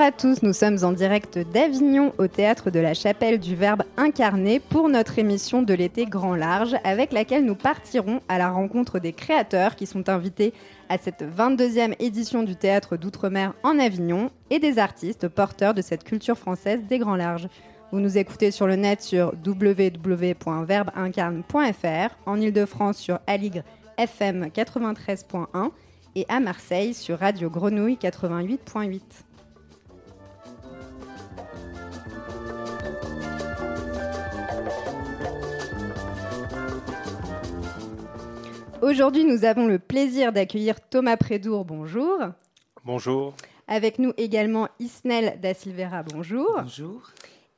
Bonjour à tous, nous sommes en direct d'Avignon au théâtre de la Chapelle du Verbe incarné pour notre émission de l'été Grand Large avec laquelle nous partirons à la rencontre des créateurs qui sont invités à cette 22e édition du théâtre d'outre-mer en Avignon et des artistes porteurs de cette culture française des Grands Larges. Vous nous écoutez sur le net sur www.verbeincarne.fr, en Ile-de-France sur Aligre FM 93.1 et à Marseille sur Radio Grenouille 88.8. Aujourd'hui, nous avons le plaisir d'accueillir Thomas Prédour. Bonjour. Bonjour. Avec nous également Isnel da Silveira. Bonjour. Bonjour.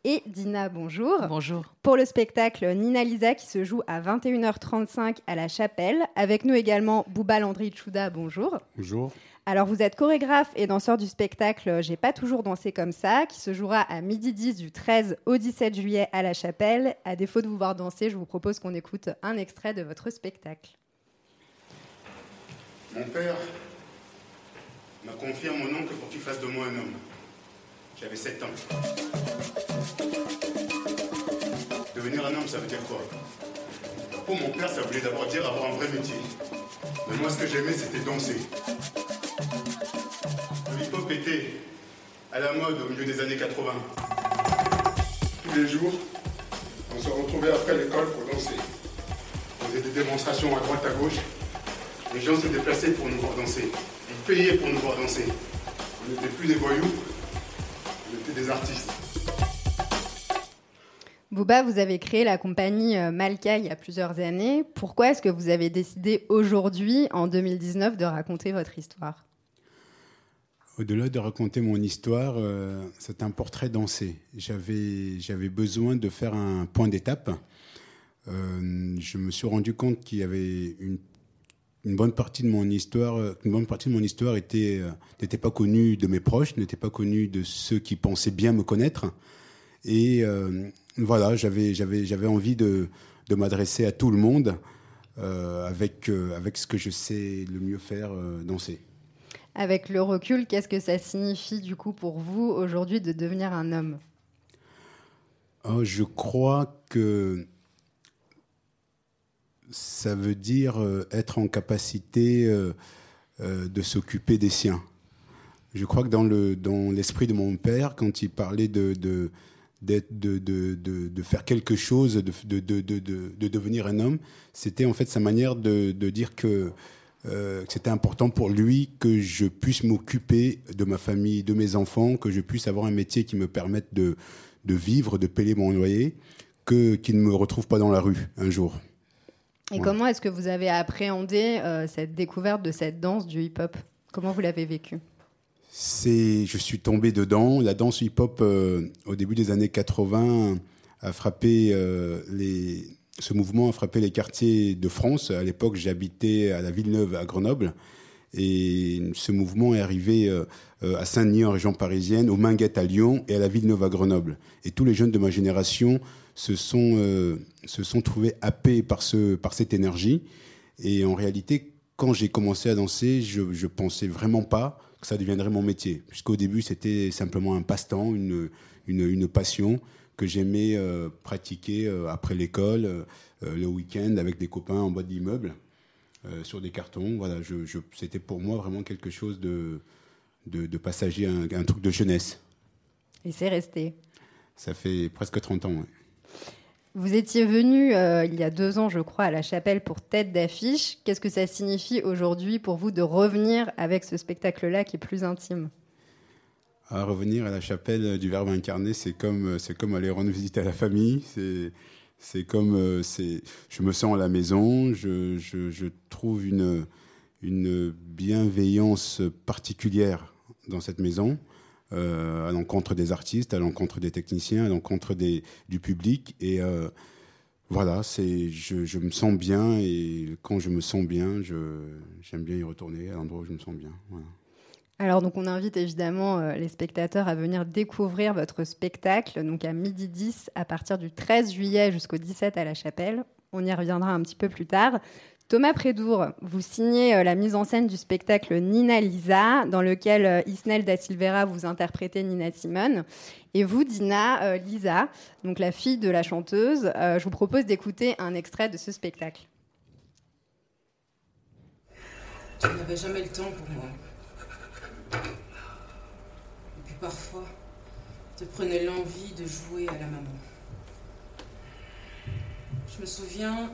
Et Dina, bonjour. Bonjour. Pour le spectacle Nina Lisa qui se joue à 21h35 à la Chapelle. Avec nous également Bouba Landry Chouda. Bonjour. Bonjour. Alors, vous êtes chorégraphe et danseur du spectacle J'ai pas toujours dansé comme ça, qui se jouera à midi 10 du 13 au 17 juillet à la Chapelle. À défaut de vous voir danser, je vous propose qu'on écoute un extrait de votre spectacle. Mon père m'a confié à mon oncle pour qu'il fasse de moi un homme. J'avais 7 ans. Devenir un homme, ça veut dire quoi? Pour mon père, ça voulait d'abord dire avoir un vrai métier. Mais moi, ce que j'aimais, c'était danser. Le hip-hop était à la mode au milieu des années 80. Tous les jours, on se retrouvait après l'école pour danser. On faisait des démonstrations à droite à gauche. Les gens se déplaçaient pour nous voir danser. Ils payaient pour nous voir danser. On n'était plus des voyous, on était des artistes. Bouba, vous avez créé la compagnie euh, Malka il y a plusieurs années. Pourquoi est-ce que vous avez décidé aujourd'hui, en 2019, de raconter votre histoire? Au-delà de raconter mon histoire, euh, c'est un portrait dansé. J'avais, j'avais besoin de faire un point d'étape. Euh, je me suis rendu compte qu'il y avait une une bonne partie de mon histoire, euh, une bonne partie de mon histoire était euh, n'était pas connue de mes proches, n'était pas connue de ceux qui pensaient bien me connaître. Et euh, voilà, j'avais j'avais j'avais envie de, de m'adresser à tout le monde euh, avec avec ce que je sais le mieux faire, danser. Avec le recul, qu'est-ce que ça signifie du coup pour vous aujourd'hui de devenir un homme? Oh, Je crois que ça veut dire euh, être en capacité euh, euh, de s'occuper des siens. Je crois que dans, le, dans l'esprit de mon père, quand il parlait de, de, faire quelque chose, de, de, de, devenir un homme, c'était en fait sa manière de, dire que, c'était important pour lui que je puisse m'occuper de ma famille, de mes enfants, que je puisse avoir un métier qui me permette de, vivre, de payer mon loyer, qu'il ne me retrouve pas dans la rue un jour. Et comment est-ce que vous avez appréhendé euh, cette découverte de cette danse du hip-hop? Comment vous l'avez vécu C'est, je suis tombé dedans. La danse hip-hop euh, au début des années 80 a frappé euh, les. Ce mouvement a frappé les quartiers de France. À l'époque, j'habitais à la Villeneuve, à Grenoble. Et ce mouvement est arrivé à Saint-Denis, en région parisienne, au Minguette à Lyon et à la Villeneuve à Grenoble. Et tous les jeunes de ma génération se sont, euh, se sont trouvés happés par, ce, par cette énergie. Et en réalité, quand j'ai commencé à danser, je ne pensais vraiment pas que ça deviendrait mon métier. Puisqu'au début, c'était simplement un passe-temps, une, une, une, passion que j'aimais euh, pratiquer euh, après l'école, le week-end, avec des copains en bas d'immeuble, sur des cartons. Voilà, je, je, c'était pour moi vraiment quelque chose de, de, de passager, un, un, truc de jeunesse. Et c'est resté Ça fait presque 30 ans, vous étiez venu euh, il y a deux ans, je crois, à la chapelle pour tête d'affiche. Qu'est-ce que ça signifie aujourd'hui pour vous de revenir avec ce spectacle-là qui est plus intime? À revenir à la chapelle du Verbe incarné, c'est comme c'est comme aller rendre visite à la famille. C'est c'est comme euh, c'est je me sens à la maison. Je, je, je, trouve une une bienveillance particulière dans cette maison. Euh, à l'encontre des artistes, à l'encontre des techniciens, à l'encontre du public. Et euh, voilà, c'est, je, me sens bien et quand je me sens bien, j'aime bien y retourner à l'endroit où je me sens bien. Alors donc on invite évidemment euh, les spectateurs à venir découvrir votre spectacle donc à midi 10 à partir du 13 juillet jusqu'au 17 à la Chapelle. On y reviendra un petit peu plus tard. Thomas Prédour, vous signez euh, la mise en scène du spectacle Nina Lisa, dans lequel euh, Isnel da Silveira vous interprétez Nina Simone. Et vous, Dina euh, Lisa, donc la fille de la chanteuse, je vous propose d'écouter un extrait de ce spectacle. Tu n'avais jamais le temps pour moi. Et puis parfois, te prenais l'envie de jouer à la maman. Je me souviens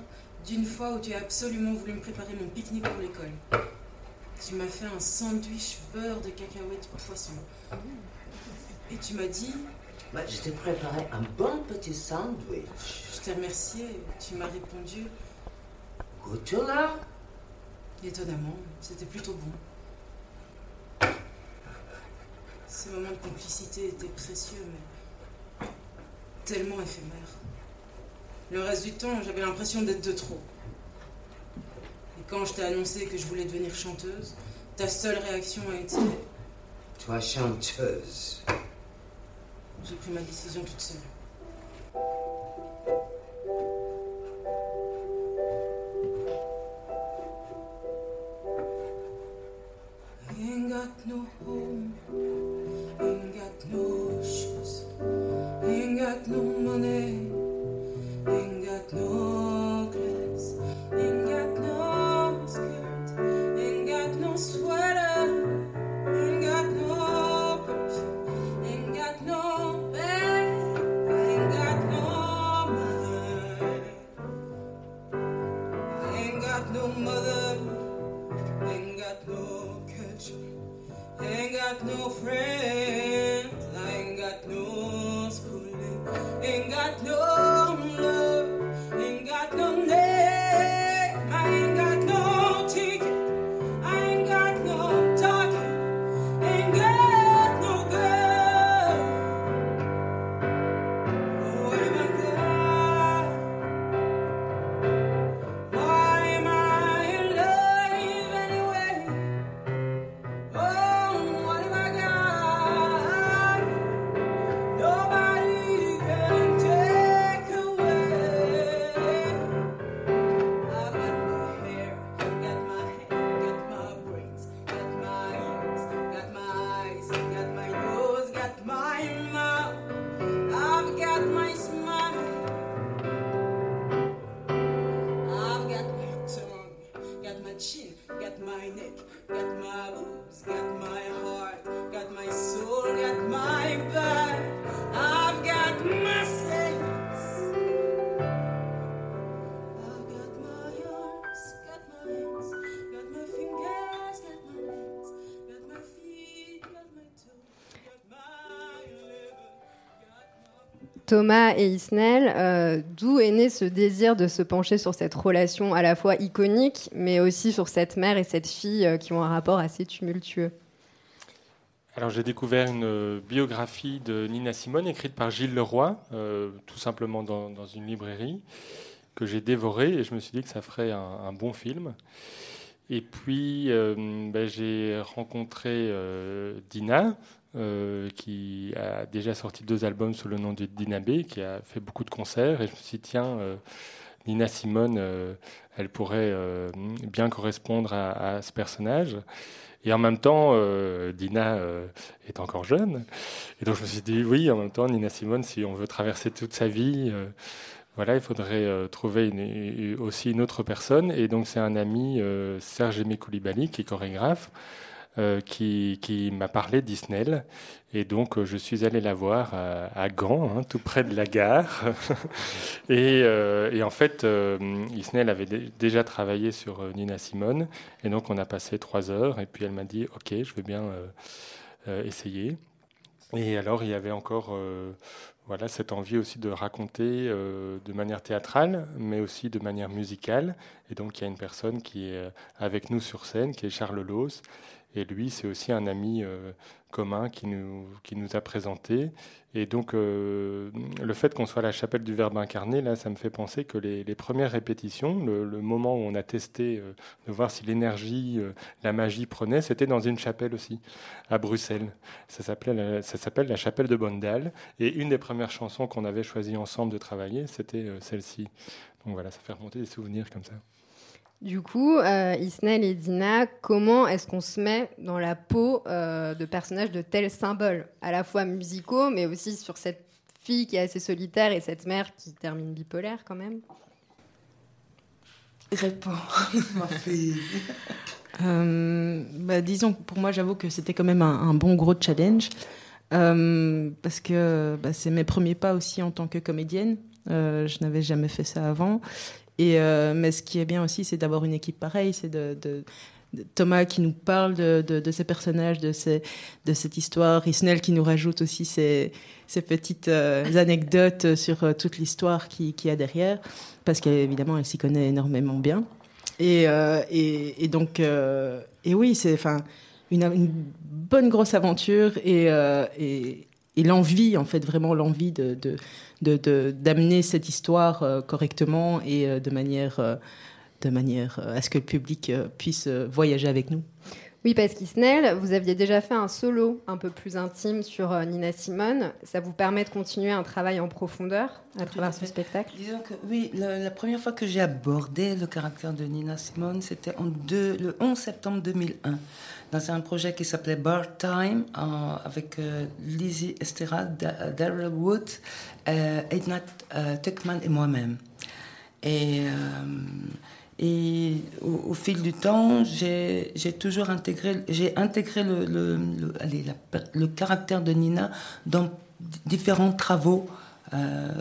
d'une fois où tu as absolument voulu me préparer mon pique-nique pour l'école. Tu m'as fait un sandwich beurre de cacahuètes poisson. Et tu m'as dit. Bah, je t'ai préparé un bon petit sandwich. Je t'ai remercié. Tu m'as répondu. là Étonnamment, c'était plutôt bon. Ces moments de complicité étaient précieux, mais tellement éphémères. Le reste du temps, j'avais l'impression d'être de trop. Et quand je t'ai annoncé que je voulais devenir chanteuse, ta seule réaction a été. Toi, chanteuse. J'ai pris ma décision toute seule. Ain't got no home, Thomas et Isnel, euh, d'où est né ce désir de se pencher sur cette relation à la fois iconique, mais aussi sur cette mère et cette fille euh, qui ont un rapport assez tumultueux alors j'ai découvert une euh, biographie de Nina Simone écrite par Gilles Leroy, tout simplement dans, une librairie, que j'ai dévorée et je me suis dit que ça ferait un, bon film. Et puis ben, j'ai rencontré Dina, euh, qui a déjà sorti deux albums sous le nom de Dinabé, qui a fait beaucoup de concerts. Et je me suis dit, tiens, euh, Nina Simone, euh, elle pourrait bien correspondre à, ce personnage. Et en même temps, Dina est encore jeune. Et donc je me suis dit, oui, en même temps, Nina Simone, si on veut traverser toute sa vie, voilà, il faudrait trouver aussi une autre personne. Et donc c'est un ami, Serge Aimé Koulibaly, qui est chorégraphe. Euh, qui, m'a parlé d'Isnel. Et donc, euh, je suis allé la voir à, Gand, hein, tout près de la gare. Euh, et, en fait, Isnel avait déjà travaillé sur Nina Simone. Et donc, on a passé trois heures. Et puis, elle m'a dit Ok, je veux bien essayer. Et alors, il y avait encore voilà, cette envie aussi de raconter de manière théâtrale, mais aussi de manière musicale. Et donc, il y a une personne qui est avec nous sur scène, qui est Charles Loos, Et lui, c'est aussi un ami commun qui nous, a présenté. Et donc, euh, le fait qu'on soit à la chapelle du Verbe incarné, là, ça me fait penser que les, premières répétitions, le, moment où on a testé euh, de voir si l'énergie, euh, la magie prenait, c'était dans une chapelle aussi, à Bruxelles. Ça s'appelle la chapelle de Bondal. Et une des premières chansons qu'on avait choisi ensemble de travailler, c'était celle-ci. Donc voilà, ça fait remonter des souvenirs comme ça. Du coup, euh, Isnel et Dina, comment est-ce qu'on se met dans la peau euh, de personnages de tels symboles, à la fois musicaux, mais aussi sur cette fille qui est assez solitaire et cette mère qui termine bipolaire quand même? Réponds, ma fille. Euh, bah, disons, pour moi, j'avoue que c'était quand même un, bon gros challenge. parce que bah, c'est mes premiers pas aussi en tant que comédienne. je n'avais jamais fait ça avant. Euh, mais ce qui est bien aussi, c'est d'avoir une équipe pareille, c'est Thomas qui nous parle de, ces personnages, de, cette histoire, Isnel qui nous rajoute aussi ces, petites euh, anecdotes sur euh, toute l'histoire qu'il qui y a derrière, parce qu'évidemment, elle s'y connaît énormément bien. Et, donc, et oui, c'est une, bonne grosse aventure et l'envie, en fait, vraiment l'envie de, d'amener cette histoire euh, correctement et euh, de manière, euh, de manière à ce que le public puisse voyager avec nous. Oui, parce qu'Isnel, vous aviez déjà fait un solo un peu plus intime sur Nina Simone. Ça vous permet de continuer un travail en profondeur à travers ce spectacle? Disons que oui, la, première fois que j'ai abordé le caractère de Nina Simone, c'était le 11 septembre 2001 dans un projet qui s'appelait Bar Time avec euh, Lizzie Estera, Daryl Wood, euh, Edna euh, Tuckman et moi-même. Et, au, fil du temps, j'ai toujours intégré, j'ai intégré le, le, le, caractère de Nina dans différents travaux.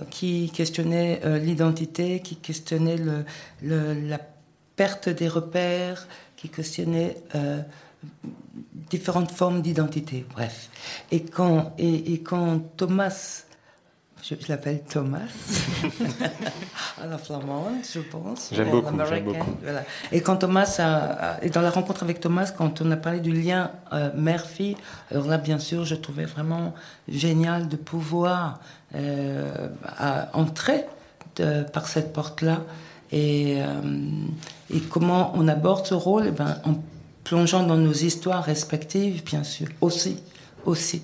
qui questionnaient l'identité, qui questionnaient la perte des repères, qui questionnaient différentes formes d'identité, bref. Et quand, et, quand Thomas, je, l'appelle Thomas, à la flamande, je pense. J'aime beaucoup, beaucoup. Et quand Thomas a, et dans la rencontre avec Thomas, quand on a parlé du lien euh, mère-fille, alors là, bien sûr, je trouvais vraiment génial de pouvoir euh, entrer par cette porte-là. Et, euh, et comment on aborde ce rôle et eh ben, plongeant dans nos histoires respectives, bien sûr, aussi, aussi.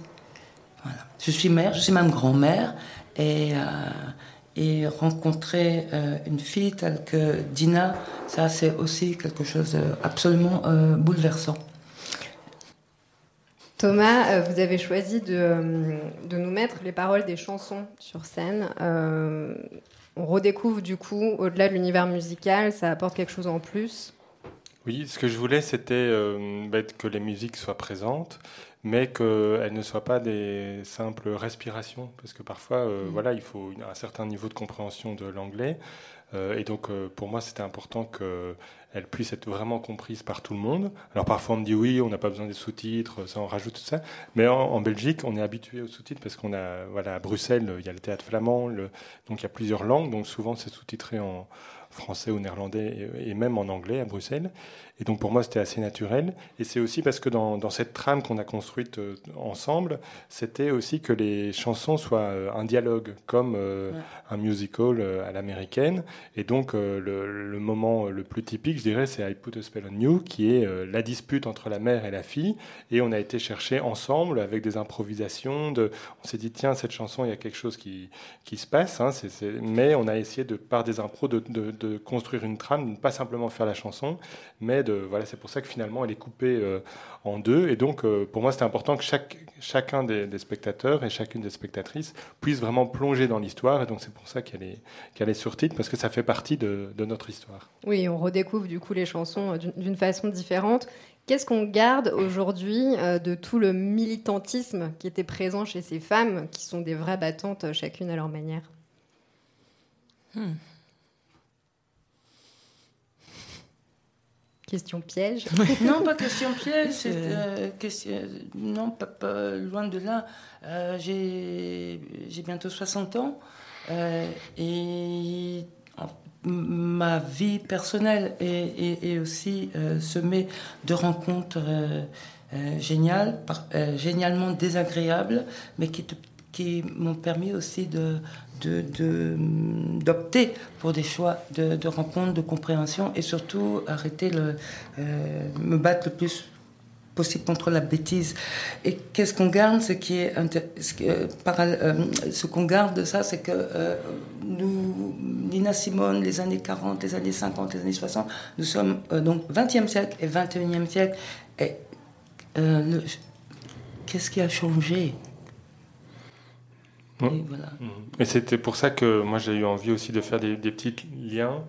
Voilà. Je suis mère, je suis même grand-mère, et, euh, et rencontrer euh, une fille telle que Dina, ça c'est aussi quelque chose euh, bouleversant. Thomas, vous avez choisi de, de, nous mettre les paroles des chansons sur scène. on redécouvre du coup, au-delà de l'univers musical, ça apporte quelque chose en plus. Oui, ce que je voulais, c'était euh, que les musiques soient présentes, mais qu'elles ne soient pas des simples respirations, parce que parfois, euh, mm. voilà, il faut un certain niveau de compréhension de l'anglais. Euh, et donc, pour moi, c'était important qu'elles puissent être vraiment comprises par tout le monde. Alors, parfois, on me dit oui, on n'a pas besoin des sous-titres, ça, on rajoute tout ça. Mais en, Belgique, on est habitué aux sous-titres parce qu'on a, voilà, à Bruxelles, il y a le théâtre flamand, donc il y a plusieurs langues, donc souvent, c'est sous-titré en français ou néerlandais et, même en anglais à Bruxelles. Et donc pour moi, c'était assez naturel. Et c'est aussi parce que dans, dans cette trame qu'on a construite euh, ensemble, c'était aussi que les chansons soient euh, un dialogue, comme euh, un musical à l'américaine. Et donc le, le, moment le plus typique, je dirais, c'est I Put a Spell on You, qui est la dispute entre la mère et la fille. Et on a été chercher ensemble avec des improvisations. De, on s'est dit, tiens, cette chanson, il y a quelque chose qui, qui se passe. Hein, mais on a essayé, de, par des impros, de, de, de construire une trame, de ne pas simplement faire la chanson, mais voilà, c'est pour ça que finalement elle est coupée euh, en deux. Et donc euh, pour moi c'était important que chaque, chacun des, spectateurs et chacune des spectatrices puisse vraiment plonger dans l'histoire. Et donc c'est pour ça qu'elle est, qu'elle est sur titre parce que ça fait partie de, notre histoire. Oui, on redécouvre du coup les chansons euh, d'une façon différente. Qu'est-ce qu'on garde aujourd'hui de tout le militantisme qui était présent chez ces femmes, qui sont des vraies battantes, chacune à leur manière? Hmm. Question piège Non, pas question piège. Euh, question, non, pas, loin de là. Euh, j'ai bientôt 60 ans euh, et ma vie personnelle est, est, aussi semée de rencontres géniales, génialement désagréables, mais qui, qui m'ont permis aussi de, d'opter de, pour des choix de, de rencontres, de compréhension et surtout arrêter le, me battre le plus possible contre la bêtise. Et qu'est-ce qu'on garde Ce qui est ce, euh, ce qu'on garde de ça, c'est que euh, nous, Nina Simone, les années 40, les années 50, les années 60, nous sommes euh, donc 20e siècle et 21e siècle. Et qu'est-ce qui a changé? Et, voilà. et c'était pour ça que moi j'ai eu envie aussi de faire des, des petits liens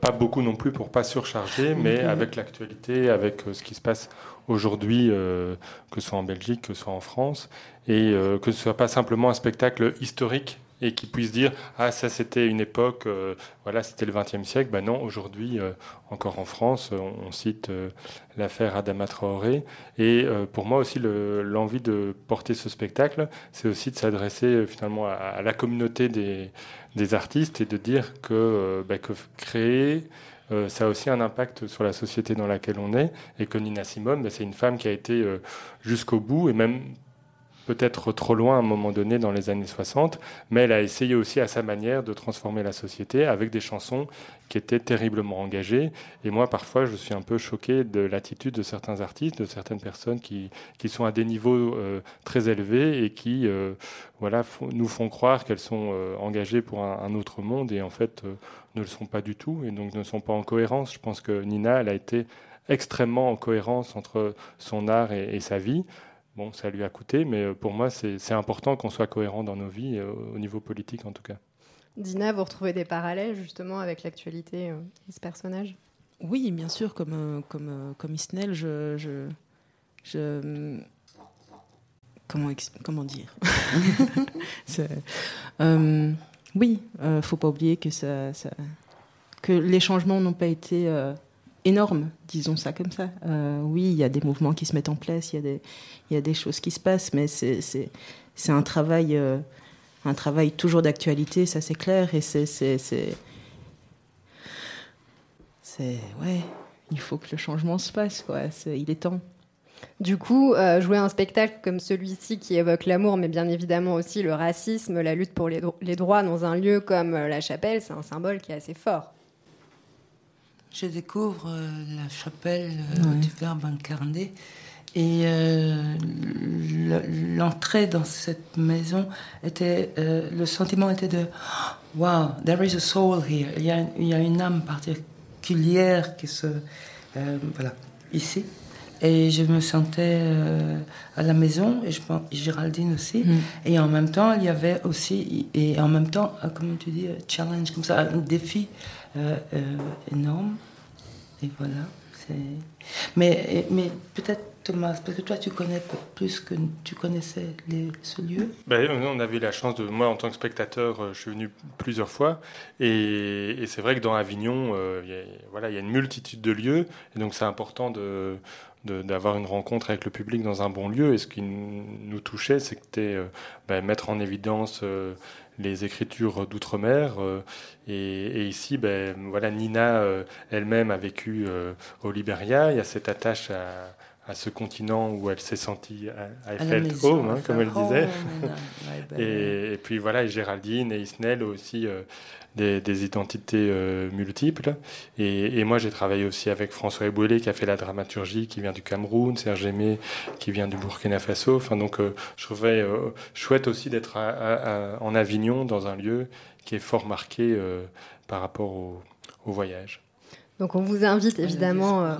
pas beaucoup non plus pour pas surcharger, mais avec l'actualité, avec ce qui se passe aujourd'hui, euh, que ce soit en Belgique, que ce soit en France, et euh, que ce soit pas simplement un spectacle historique et qui puisse dire ah ça c'était une époque euh, voilà c'était le XXe siècle. Ben non aujourd'hui encore en France on, cite l'affaire Adama Traoré. Et pour moi aussi l'envie de porter ce spectacle c'est aussi de s'adresser finalement à, la communauté des, des, artistes et de dire que, ben, que créer euh, ça a aussi un impact sur la société dans laquelle on est, et que Nina Simone, ben, c'est une femme qui a été euh, jusqu'au bout, et même peut-être trop loin à un moment donné dans les années 60, mais elle a essayé aussi à sa manière de transformer la société avec des chansons qui étaient terriblement engagées. Et moi, parfois, je suis un peu choqué de l'attitude de certains artistes, de certaines personnes qui, qui sont à des niveaux euh, très élevés et qui voilà, nous font croire qu'elles sont engagées pour un, autre monde et en fait ne le sont pas du tout et donc ne sont pas en cohérence. Je pense que Nina, elle a été extrêmement en cohérence entre son art et, sa vie. Bon, ça lui a coûté, mais euh, pour moi, c'est important qu'on soit cohérent dans nos vies, euh, au niveau politique en tout cas. Dina, vous retrouvez des parallèles justement avec l'actualité euh, de ce personnage? Oui, bien sûr, comme, comme, comme Isnel, je, je, je comment, comment dire? Oui, euh, faut pas oublier que, ça, que les changements n'ont pas été énormes, disons ça comme ça. Euh, oui, il y a des mouvements qui se mettent en place, il y, a des, choses qui se passent, mais c'est un travail, euh, un travail toujours d'actualité, ça c'est clair, et c'est ouais, il faut que le changement se fasse, quoi. il est temps. Du coup, euh, jouer un spectacle comme celui-ci qui évoque l'amour, mais bien évidemment aussi le racisme, la lutte pour les, droits dans un lieu comme la chapelle, c'est un symbole qui est assez fort. Je découvre euh, la chapelle du Verbe incarné et l'entrée dans cette maison était, le sentiment était de wow, there is a soul here. Il y a, il y a une âme particulière qui se voilà ici. Et je me sentais euh, à la maison, et je pense Géraldine aussi. Mm. Et en même temps, il y avait aussi, et en même temps, euh, comment tu dis, challenge, comme ça, un défi euh, énorme. Et voilà. Mais, mais peut-être Thomas, parce que toi tu connais plus que tu connaissais ce lieu. Ben, on avait la chance de, moi en tant que spectateur, je suis venu plusieurs fois, et, c'est vrai que dans Avignon, y a, voilà, il y a une multitude de lieux, et donc c'est important de d'avoir une rencontre avec le public dans un bon lieu. Et ce qui nous touchait, c'était euh, ben, mettre en évidence euh, les écritures d'outre-mer. Euh, et, ici, ben, voilà, Nina elle-même a vécu au Liberia. Il y a cette attache à, à ce continent où elle s'est sentie à, Eiffel home, hein, comme elle disait. et, et, puis voilà, et Géraldine et Isnel aussi des, identités euh, multiples. Et, moi, j'ai travaillé aussi avec François Ebouélé, qui a fait la dramaturgie, qui vient du Cameroun, Serge Aimé, qui vient du Burkina Faso. Enfin, donc, euh, je trouvais euh, chouette aussi d'être en Avignon, dans un lieu qui est fort marqué par rapport au, voyage. Donc, on vous invite évidemment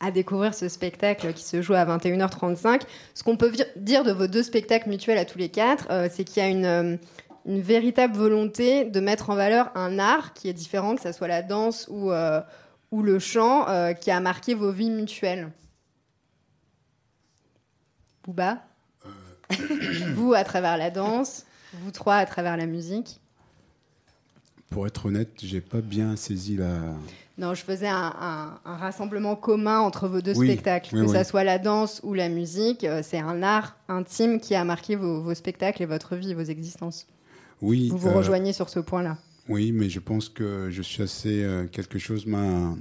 à découvrir ce spectacle qui se joue à 21h35. Ce qu'on peut dire de vos deux spectacles mutuels à tous les quatre, c'est qu'il y a une une véritable volonté de mettre en valeur un art qui est différent, que ce soit la danse ou, euh, ou le chant, euh, qui a marqué vos vies mutuelles. Bouba euh. Vous à travers la danse, vous trois à travers la musique Pour être honnête, j'ai pas bien saisi la. Non, je faisais un, rassemblement commun entre vos deux spectacles, que ce soit la danse ou la musique. C'est un art intime qui a marqué vos, vos spectacles et votre vie, vos existences. Oui. Vous vous euh, rejoignez sur ce point-là. Oui, mais je pense que je suis assez. Euh, quelque chose m'a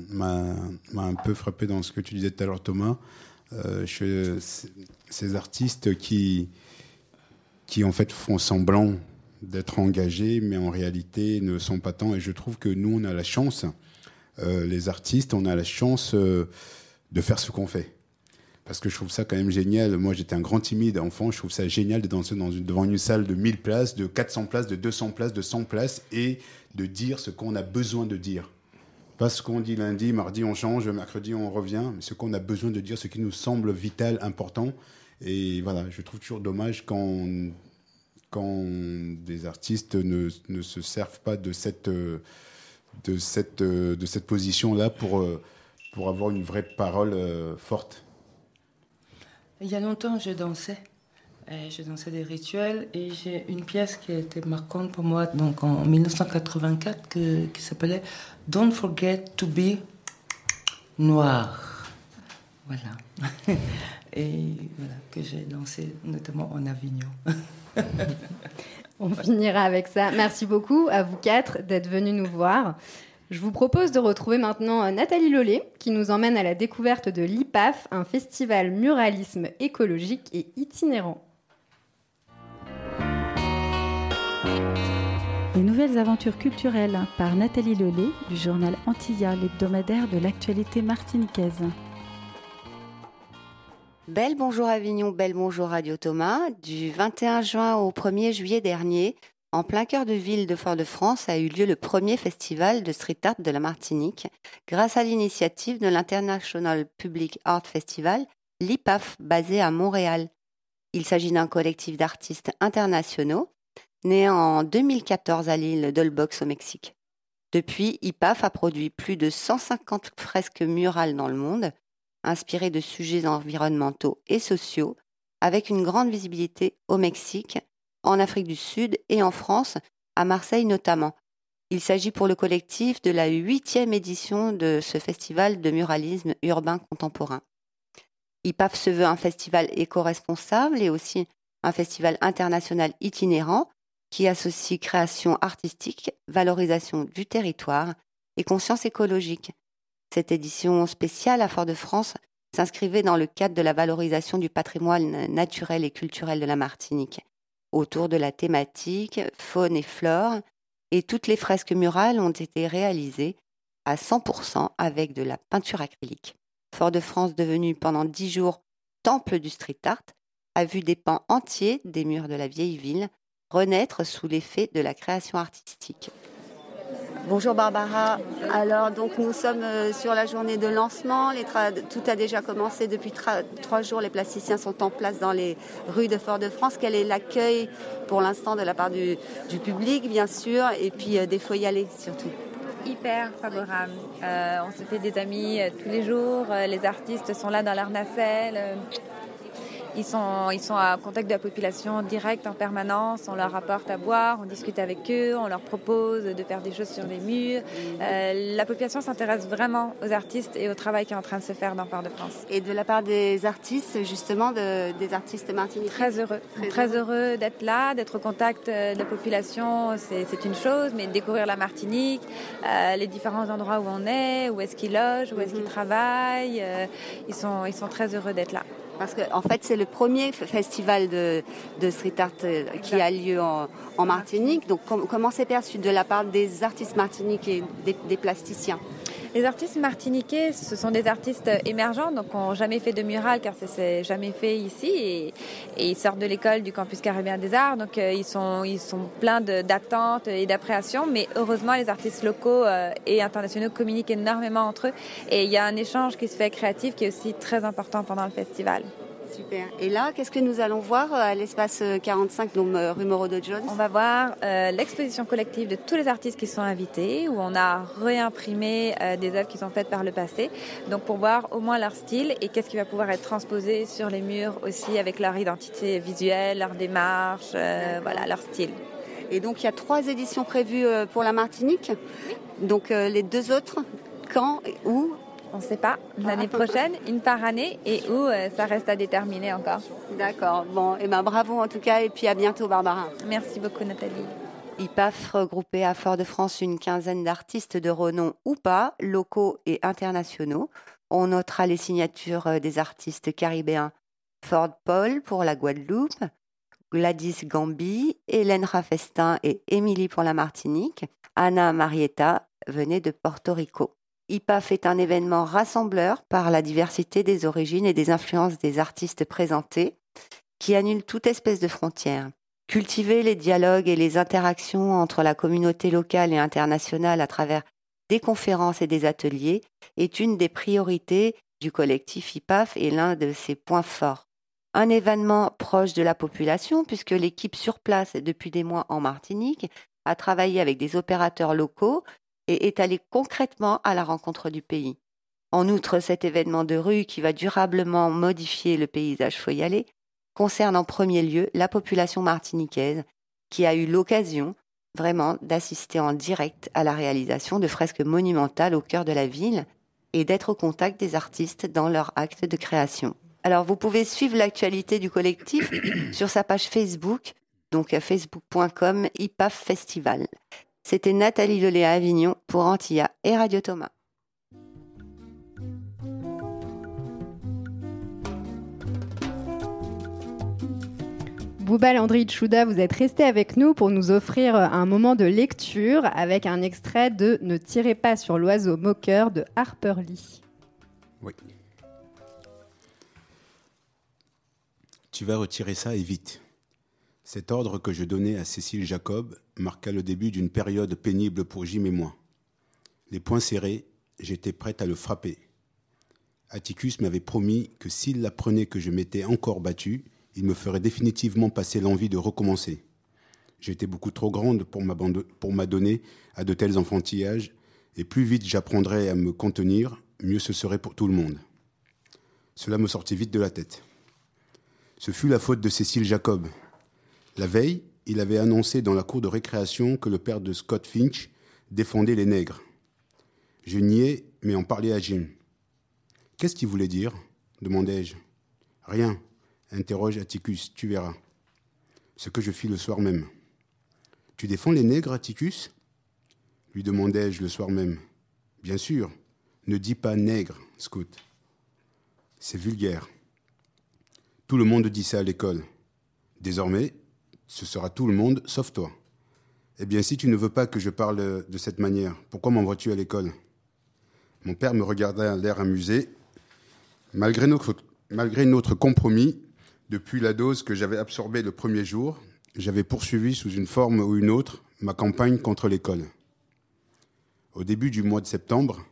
un peu frappé dans ce que tu disais tout à l'heure, Thomas. je, ces artistes qui, qui en fait font semblant d'être engagés, mais en réalité ne sont pas tant. Et je trouve que nous, on a la chance, les artistes, on a la chance de faire ce qu'on fait parce que je trouve ça quand même génial. Moi, j'étais un grand timide enfant. Je trouve ça génial de danser devant une salle de 1000 places, de 400 places, de 200 places, de 100 places et de dire ce qu'on a besoin de dire. Pas ce qu'on dit lundi, mardi on change, mercredi on revient, mais ce qu'on a besoin de dire, ce qui nous semble vital, important. Et voilà, je trouve toujours dommage quand, quand des artistes ne, ne se servent pas de cette, de cette, de cette position-là pour, pour avoir une vraie parole euh, forte. Il y a longtemps, je dansais. je dansais des rituels et j'ai une pièce qui a été marquante pour moi donc en 1984 qui s'appelait Don't Forget to Be Noir. Voilà. et voilà, que j'ai dansé notamment en Avignon. On finira avec ça. Merci beaucoup à vous quatre d'être venus nous voir. Je vous propose de retrouver maintenant euh, Nathalie Lollet, qui nous emmène à la découverte de l'IPAF, un festival muralisme écologique et itinérant. Les nouvelles aventures culturelles par Nathalie Lollet du journal Antilla, l'hebdomadaire de l'actualité martiniquaise. Belle bonjour Avignon, belle bonjour Radio Thomas. Du 21 juin au 1er juillet dernier, en plein cœur de ville de Fort-de-France a eu lieu le premier festival de street art de la Martinique, grâce à l'initiative de l'International Public Art Festival, l'IPAF, basé à Montréal. Il s'agit d'un collectif d'artistes internationaux, né en 2014 à l'île d'Olbox au Mexique. Depuis, IPAF a produit plus de 150 fresques murales dans le monde, inspirées de sujets environnementaux et sociaux, avec une grande visibilité au Mexique, en Afrique du Sud et en France, à Marseille notamment. Il s'agit pour le collectif de la huitième édition de ce festival de muralisme urbain contemporain. IPAF se veut un festival éco-responsable et aussi un festival international itinérant qui associe création artistique, valorisation du territoire et conscience écologique. Cette édition spéciale à Fort-de-France s'inscrivait dans le cadre de la valorisation du patrimoine naturel et culturel de la Martinique autour de la thématique faune et flore, et toutes les fresques murales ont été réalisées à 100% avec de la peinture acrylique. Fort-de-France, devenu pendant dix jours temple du street art, a vu des pans entiers des murs de la vieille ville renaître sous l'effet de la création artistique. Bonjour Barbara. Alors donc nous sommes euh, sur la journée de lancement. tout a déjà commencé depuis trois jours. Les plasticiens sont en place dans les rues de Fort-de-France. Quel est l'accueil pour l'instant de la part du, public, bien sûr, et puis euh, des foyers surtout? Hyper favorable. Euh, on se fait des amis tous les jours. les artistes sont là dans leur nacelle. Ils sont, ils sont en contact de la population direct en permanence. On leur apporte à boire, on discute avec eux, on leur propose de faire des choses sur les murs. Euh, la population s'intéresse vraiment aux artistes et au travail qui est en train de se faire dans Port-de-France. Et de la part des artistes, justement, des artistes martiniquais Très heureux. Très, heureux, d'être là, d'être au contact euh, de la population, c'est une chose, mais de découvrir la Martinique, euh, les différents endroits où on est, où est-ce qu'ils logent, où est-ce qu'ils mhm. travaillent. ils, sont, ils sont très heureux d'être là. Parce qu'en en fait, c'est le premier festival de, street art euh, qui a lieu en, Martinique. Donc, comment c'est perçu de la part des artistes martiniquais, des, des plasticiens? Les artistes martiniquais, ce sont des artistes émergents, donc n'ont jamais fait de mural car ça s'est jamais fait ici. Et, ils sortent de l'école du campus caribéen des arts, donc euh, ils sont ils sont pleins d'attentes et d'appréhension, mais heureusement les artistes locaux euh, et internationaux communiquent énormément entre eux. Et il y a un échange qui se fait créatif qui est aussi très important pendant le festival. Super. Et là, qu'est-ce que nous allons voir euh, à l'espace 45, donc euh, rue Moreau de Jones? On va voir euh, l'exposition collective de tous les artistes qui sont invités, où on a réimprimé des œuvres qui sont faites par le passé, donc pour voir au moins leur style et qu'est-ce qui va pouvoir être transposé sur les murs aussi avec leur identité visuelle, leur démarche, voilà, leur style. Et donc il y a trois éditions prévues pour la Martinique. Donc les deux autres, quand, où on ne sait pas. L'année prochaine, une par année et où euh, ça reste à déterminer encore. D'accord. Bon, et eh ben bravo en tout cas et puis à bientôt Barbara. Merci beaucoup Nathalie. IPAF regroupait à Fort-de-France une quinzaine d'artistes de renom ou pas, locaux et internationaux. On notera les signatures euh, des artistes caribéens Ford Paul pour la Guadeloupe, Gladys Gambi, Hélène Raffestin et Émilie pour la Martinique. Anna Marietta venait de Porto Rico. IPAF est un événement rassembleur par la diversité des origines et des influences des artistes présentés qui annule toute espèce de frontière. Cultiver les dialogues et les interactions entre la communauté locale et internationale à travers des conférences et des ateliers est une des priorités du collectif IPAF et l'un de ses points forts. Un événement proche de la population puisque l'équipe sur place depuis des mois en Martinique a travaillé avec des opérateurs locaux et est allé concrètement à la rencontre du pays. En outre, cet événement de rue qui va durablement modifier le paysage foyalais concerne en premier lieu la population martiniquaise qui a eu l'occasion vraiment d'assister en direct à la réalisation de fresques monumentales au cœur de la ville et d'être au contact des artistes dans leur acte de création. Alors vous pouvez suivre l'actualité du collectif sur sa page Facebook, donc facebook.com IPAF Festival. C'était Nathalie Lelay à Avignon pour Antilla et Radio Thomas. Bouba Landry Chouda, vous êtes resté avec nous pour nous offrir un moment de lecture avec un extrait de Ne tirez pas sur l'oiseau moqueur de Harper Lee. Oui. Tu vas retirer ça et vite. Cet ordre que je donnais à Cécile Jacob marqua le début d'une période pénible pour Jim et moi. Les poings serrés, j'étais prête à le frapper. Atticus m'avait promis que s'il apprenait que je m'étais encore battue, il me ferait définitivement passer l'envie de recommencer. J'étais beaucoup trop grande pour m'adonner à de tels enfantillages, et plus vite j'apprendrais à me contenir, mieux ce serait pour tout le monde. Cela me sortit vite de la tête. Ce fut la faute de Cécile Jacob. La veille, il avait annoncé dans la cour de récréation que le père de Scott Finch défendait les nègres. Je niais, mais en parlais à Jim. Qu'est-ce qu'il voulait dire? demandai-je. Rien, interroge Atticus, tu verras. Ce que je fis le soir même. Tu défends les nègres, Atticus? lui demandai-je le soir même. Bien sûr, ne dis pas nègre, Scout. C'est vulgaire. Tout le monde dit ça à l'école. Désormais, ce sera tout le monde sauf toi. Eh bien, si tu ne veux pas que je parle de cette manière, pourquoi m'envoies-tu à l'école? Mon père me regarda à l'air amusé. Malgré notre, malgré notre compromis, depuis la dose que j'avais absorbée le premier jour, j'avais poursuivi sous une forme ou une autre ma campagne contre l'école. Au début du mois de septembre,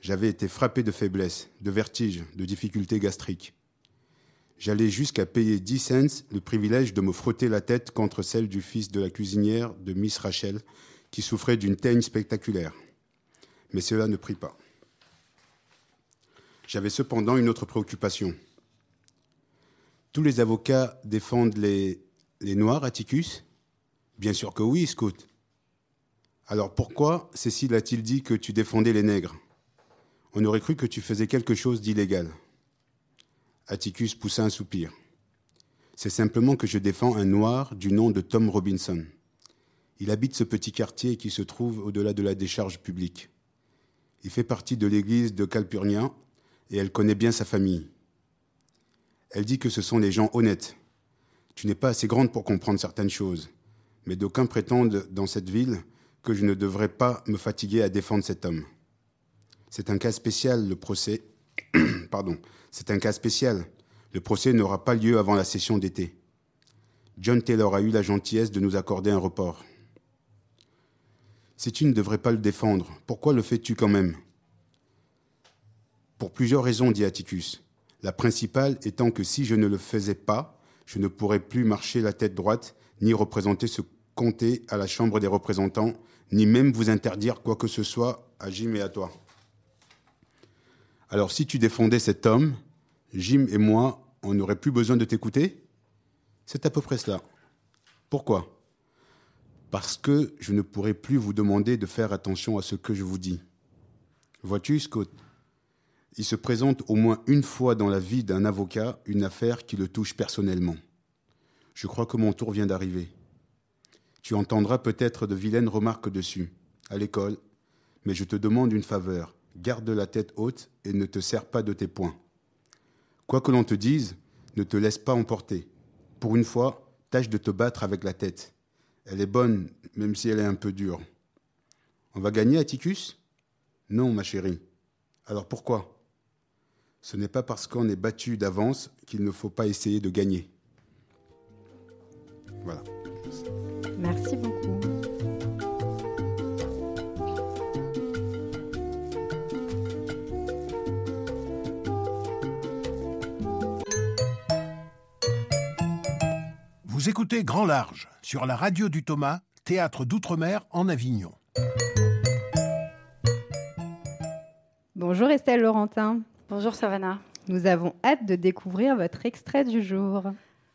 j'avais été frappé de faiblesse, de vertige, de difficultés gastriques. J'allais jusqu'à payer 10 cents le privilège de me frotter la tête contre celle du fils de la cuisinière de Miss Rachel, qui souffrait d'une teigne spectaculaire. Mais cela ne prit pas. J'avais cependant une autre préoccupation tous les avocats défendent les, les Noirs, Atticus? Bien sûr que oui, Scout. Alors pourquoi Cécile a-t-il dit que tu défendais les nègres? On aurait cru que tu faisais quelque chose d'illégal. Atticus poussa un soupir. C'est simplement que je défends un noir du nom de Tom Robinson. Il habite ce petit quartier qui se trouve au-delà de la décharge publique. Il fait partie de l'église de Calpurnia et elle connaît bien sa famille. Elle dit que ce sont les gens honnêtes. Tu n'es pas assez grande pour comprendre certaines choses, mais d'aucuns prétendent dans cette ville que je ne devrais pas me fatiguer à défendre cet homme. C'est un cas spécial, le procès. Pardon, c'est un cas spécial. Le procès n'aura pas lieu avant la session d'été. John Taylor a eu la gentillesse de nous accorder un report. Si tu ne devrais pas le défendre, pourquoi le fais-tu quand même? Pour plusieurs raisons, dit Atticus. La principale étant que si je ne le faisais pas, je ne pourrais plus marcher la tête droite, ni représenter ce comté à la Chambre des représentants, ni même vous interdire quoi que ce soit à Jim et à toi. Alors si tu défendais cet homme, Jim et moi, on n'aurait plus besoin de t'écouter? C'est à peu près cela. Pourquoi? Parce que je ne pourrais plus vous demander de faire attention à ce que je vous dis. Vois-tu, Scott? Il se présente au moins une fois dans la vie d'un avocat une affaire qui le touche personnellement. Je crois que mon tour vient d'arriver. Tu entendras peut-être de vilaines remarques dessus, à l'école, mais je te demande une faveur. Garde la tête haute et ne te serre pas de tes poings. Quoi que l'on te dise, ne te laisse pas emporter. Pour une fois, tâche de te battre avec la tête. Elle est bonne, même si elle est un peu dure. On va gagner, Atticus? Non, ma chérie. Alors pourquoi? Ce n'est pas parce qu'on est battu d'avance qu'il ne faut pas essayer de gagner. Voilà. Merci beaucoup. Vous écoutez Grand Large sur la radio du Thomas, théâtre d'outre-mer en Avignon. Bonjour Estelle Laurentin. Bonjour Savannah. Nous avons hâte de découvrir votre extrait du jour.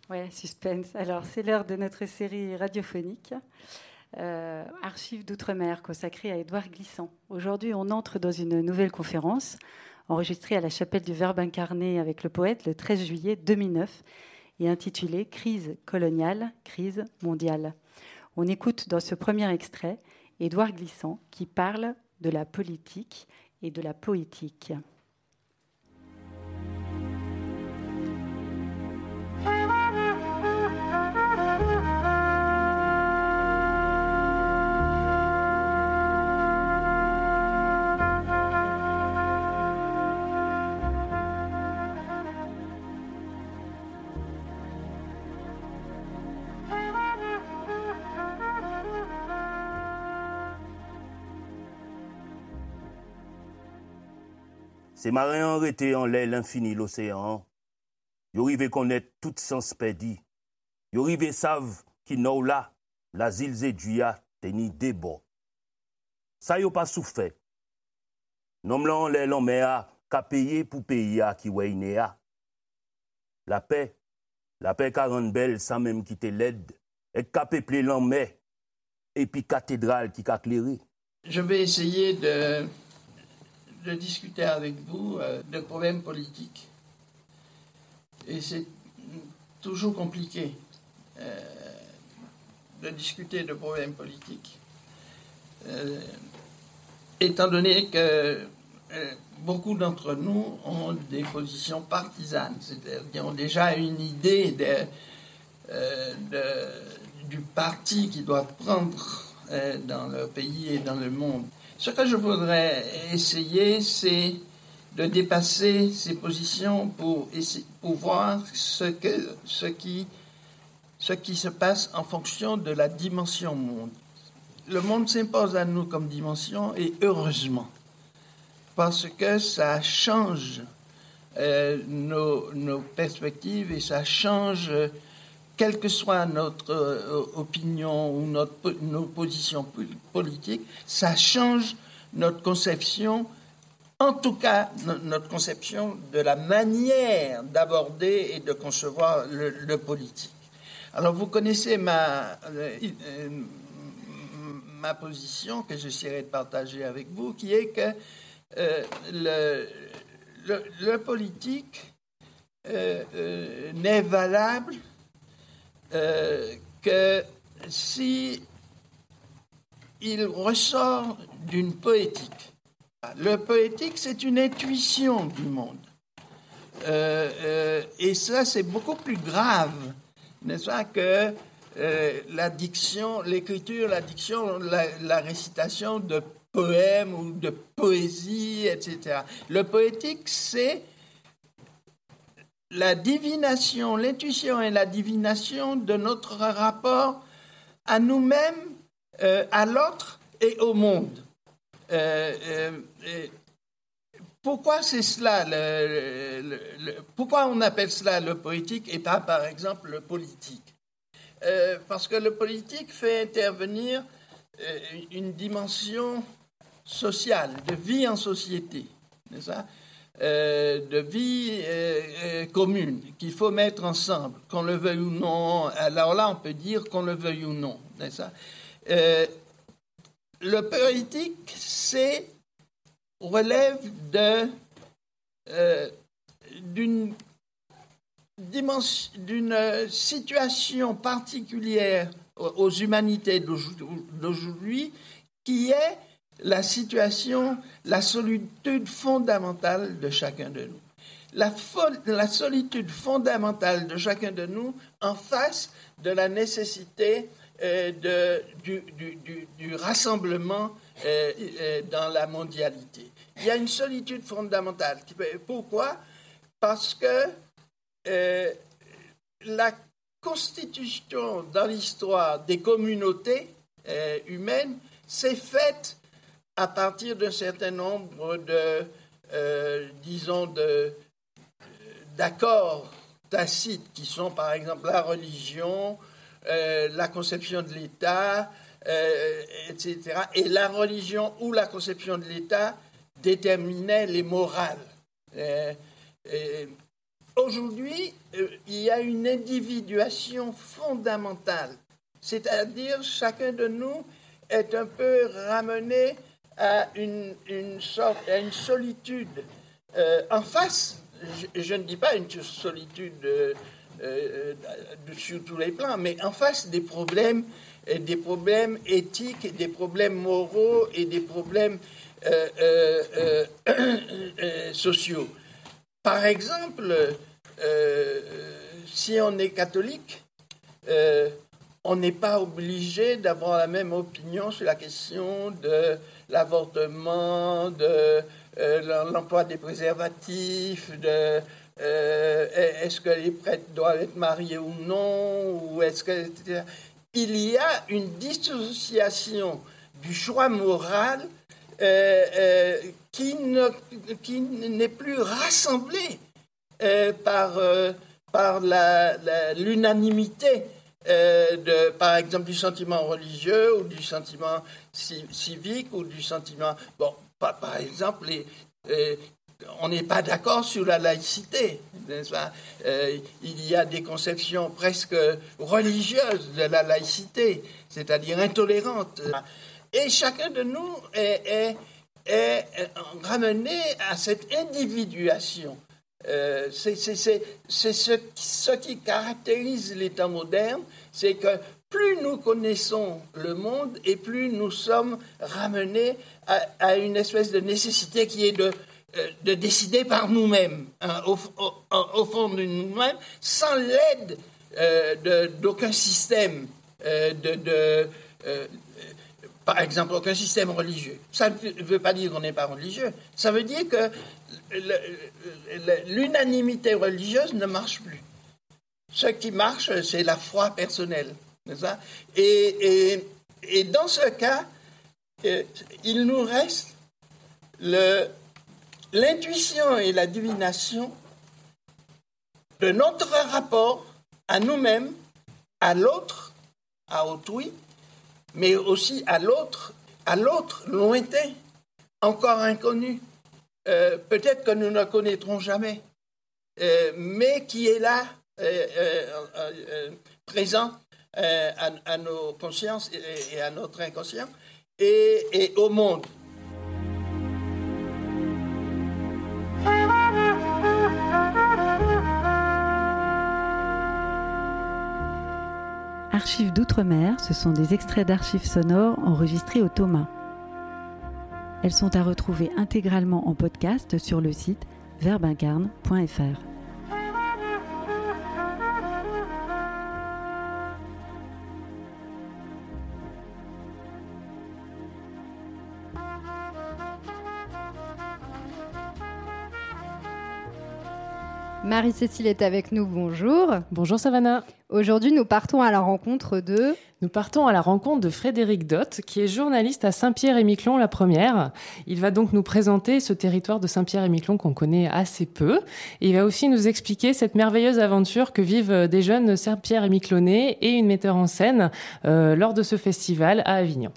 Ouais, suspense. Alors, c'est l'heure de notre série radiophonique, euh, Archives d'outre-mer, consacrée à Édouard Glissant. Aujourd'hui, on entre dans une nouvelle conférence, enregistrée à la chapelle du Verbe incarné avec le poète le 13 juillet 2009, et intitulée Crise coloniale, crise mondiale. On écoute dans ce premier extrait Édouard Glissant qui parle de la politique et de la poétique. Ces marins arrêtés en l'air l'infini l'océan. Yo rive connaître tout sens perdu. Yo rive savent qui n'ont là, l'asile éduia teni débo. Ça yo pas souffert. Nom là en l'air l'homme qu'a payé pour payer à qui a. La paix, la paix quarante belle sans même quitter l'aide, et peuplé l'homme et puis cathédrale qui qu'a clairé. Je vais essayer de de discuter avec vous euh, de problèmes politiques. Et c'est toujours compliqué euh, de discuter de problèmes politiques, euh, étant donné que beaucoup d'entre nous ont des positions partisanes, c'est-à-dire ont déjà une idée du parti qu'ils doivent prendre dans leur pays et dans le monde. Ce que je voudrais essayer, c'est de dépasser ces positions pour, voir ce, qui, se passe en fonction de la dimension monde. Le monde s'impose à nous comme dimension et heureusement, parce que ça change euh, nos, perspectives et ça change quelle que soit notre euh, opinion ou notre, nos positions politiques, ça change notre conception, en tout cas notre conception de la manière d'aborder et de concevoir le, politique. Alors vous connaissez ma, euh, euh, ma position que j'essaierai de partager avec vous, qui est que le, le, politique n'est valable euh, que si il ressort d'une poétique. Le poétique, c'est une intuition du monde. Euh, euh, et ça, c'est beaucoup plus grave, n'est-ce pas, que l'écriture, la la, récitation de poèmes ou de poésie, etc. Le poétique, c'est la divination, l'intuition et la divination de notre rapport à nous-mêmes, euh, à l'autre et au monde. Euh, euh, pourquoi c'est cela Pourquoi on appelle cela le poétique et pas, par exemple, le politique? Parce que le politique fait intervenir une dimension sociale, de vie en société, pas? Euh, de vie euh, euh, commune qu'il faut mettre ensemble, qu'on le veuille ou non. Alors là, on peut dire qu'on le veuille ou non. Ça le politique, c'est relève d'une situation particulière aux humanités d'aujourd'hui qui est la situation, la solitude fondamentale de chacun de nous. La, la, solitude fondamentale de chacun de nous en face de la nécessité euh, de, du, du, du, rassemblement euh, euh, dans la mondialité. Il y a une solitude fondamentale. Pourquoi? Parce que la constitution dans l'histoire des communautés humaines s'est faite à partir d'un certain nombre de, euh, disons, d'accords tacites qui sont par exemple la religion, euh, la conception de l'État, euh, etc. Et la religion ou la conception de l'État déterminait les morales. Aujourd'hui, il y a une individuation fondamentale, c'est-à-dire chacun de nous est un peu ramené à une, sorte, à une solitude euh, en face. Je, ne dis pas une solitude euh, euh, sur tous les plans, mais en face des problèmes, des problèmes éthiques, des problèmes moraux et des problèmes sociaux. Par exemple, si on est catholique, on n'est pas obligé d'avoir la même opinion sur la question de l'avortement, de euh, l'emploi des préservatifs, de euh, est-ce que les prêtres doivent être mariés ou non, ou est-ce que il y a une dissociation du choix moral euh, qui ne qui n'est plus rassemblé par par l'unanimité de, par exemple, du sentiment religieux ou du sentiment civique ou du sentiment... Bon, par, exemple, euh, on n'est pas d'accord sur la laïcité, euh, Il y a des conceptions presque religieuses de la laïcité, c'est-à-dire intolérantes. Et chacun de nous est ramené à cette individuation. Euh, c'est ce, qui caractérise l'État moderne, c'est que plus nous connaissons le monde et plus nous sommes ramenés à, une espèce de nécessité qui est de, euh, de décider par nous-mêmes, hein, au, fond de nous-mêmes, sans l'aide euh, d'aucun système, par exemple, aucun système religieux. Ça ne veut pas dire qu'on n'est pas religieux. Ça veut dire que l'unanimité religieuse ne marche plus. Ce qui marche, c'est la foi personnelle. et, et, dans ce cas, euh, il nous reste l'intuition et la divination de notre rapport à nous-mêmes, à l'autre, à autrui, mais aussi à l'autre, à l'autre lointain, encore inconnu. Euh, peut-être que nous ne connaîtrons jamais, euh, mais qui est là, euh, présent à, nos consciences et, à notre inconscient et, et au monde. Archives d'outre-mer, ce sont des extraits d'archives sonores enregistrés au Thomas. Elles sont à retrouver intégralement en podcast sur le site verbincarne.fr. Marie-Cécile est avec nous, bonjour. Bonjour Savannah. Aujourd'hui, nous partons à la rencontre de... Nous partons à la rencontre de Frédéric Dott, qui est journaliste à Saint-Pierre-et-Miquelon la première. Il va donc nous présenter ce territoire de Saint-Pierre-et-Miquelon qu'on connaît assez peu. Et il va aussi nous expliquer cette merveilleuse aventure que vivent des jeunes Saint-Pierre-et-Miquelonnais et une metteur en scène euh, lors de ce festival à Avignon.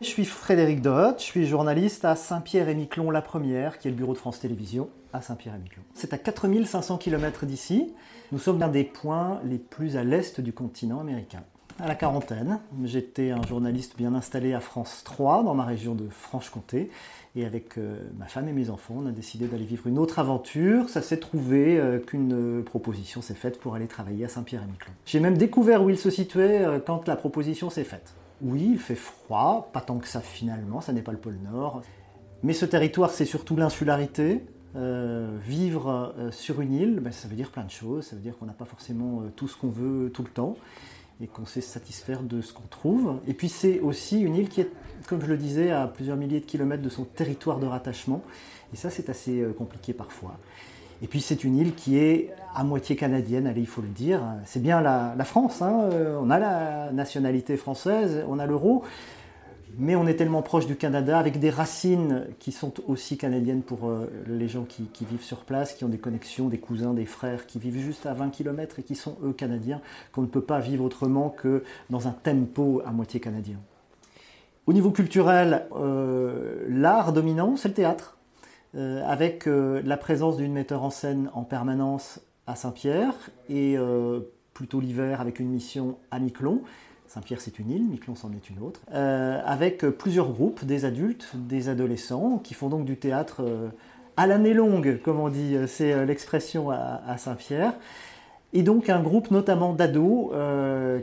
Je suis Frédéric Dott, je suis journaliste à Saint-Pierre-et-Miquelon La Première, qui est le bureau de France Télévisions à Saint-Pierre-et-Miquelon. C'est à 4500 km d'ici. Nous sommes l'un des points les plus à l'est du continent américain. À la quarantaine, j'étais un journaliste bien installé à France 3, dans ma région de Franche-Comté. Et avec euh, ma femme et mes enfants, on a décidé d'aller vivre une autre aventure. Ça s'est trouvé euh, qu'une proposition s'est faite pour aller travailler à Saint-Pierre-et-Miquelon. J'ai même découvert où il se situait euh, quand la proposition s'est faite. Oui, il fait froid, pas tant que ça finalement, ça n'est pas le pôle Nord. Mais ce territoire, c'est surtout l'insularité. Euh, vivre euh, sur une île, ben, ça veut dire plein de choses. Ça veut dire qu'on n'a pas forcément tout ce qu'on veut tout le temps et qu'on sait se satisfaire de ce qu'on trouve. Et puis c'est aussi une île qui est, comme je le disais, à plusieurs milliers de kilomètres de son territoire de rattachement. Et ça, c'est assez compliqué parfois. Et puis c'est une île qui est à moitié canadienne, allez, il faut le dire. C'est bien la, France, hein. euh, on a la nationalité française, on a l'euro, mais on est tellement proche du Canada avec des racines qui sont aussi canadiennes pour euh, les gens qui, vivent sur place, qui ont des connexions, des cousins, des frères, qui vivent juste à 20 km et qui sont eux canadiens, qu'on ne peut pas vivre autrement que dans un tempo à moitié canadien. Au niveau culturel, euh, l'art dominant, c'est le théâtre. Euh, avec euh, la présence d'une metteur en scène en permanence à Saint-Pierre et euh, plutôt l'hiver avec une mission à Miquelon. Saint-Pierre, c'est une île, Miquelon, c'en est une autre. avec plusieurs groupes, des adultes, des adolescents, qui font donc du théâtre à l'année longue, comme on dit, c'est l'expression à, Saint-Pierre. Et donc un groupe notamment d'ados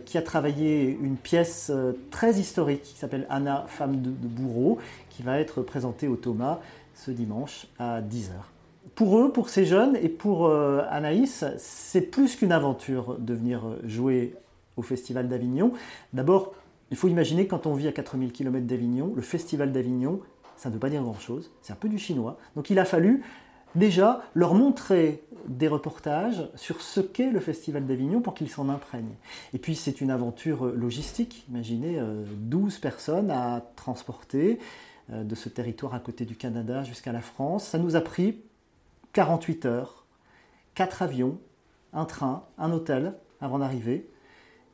qui a travaillé une pièce très historique qui s'appelle Anna, femme de, de, bourreau, qui va être présentée au Thomas ce dimanche à 10h. Pour eux, pour ces jeunes et pour euh, Anaïs, c'est plus qu'une aventure de venir jouer au Festival d'Avignon. D'abord, il faut imaginer quand on vit à 4000 km d'Avignon, le Festival d'Avignon, ça ne veut pas dire grand-chose, c'est un peu du chinois. Donc il a fallu déjà leur montrer des reportages sur ce qu'est le Festival d'Avignon pour qu'ils s'en imprègnent. Et puis c'est une aventure logistique, imaginez 12 euh, personnes à transporter, euh, de ce territoire à côté du Canada jusqu'à la France. Ça nous a pris 48 heures, 4 avions, un train, un hôtel avant d'arriver,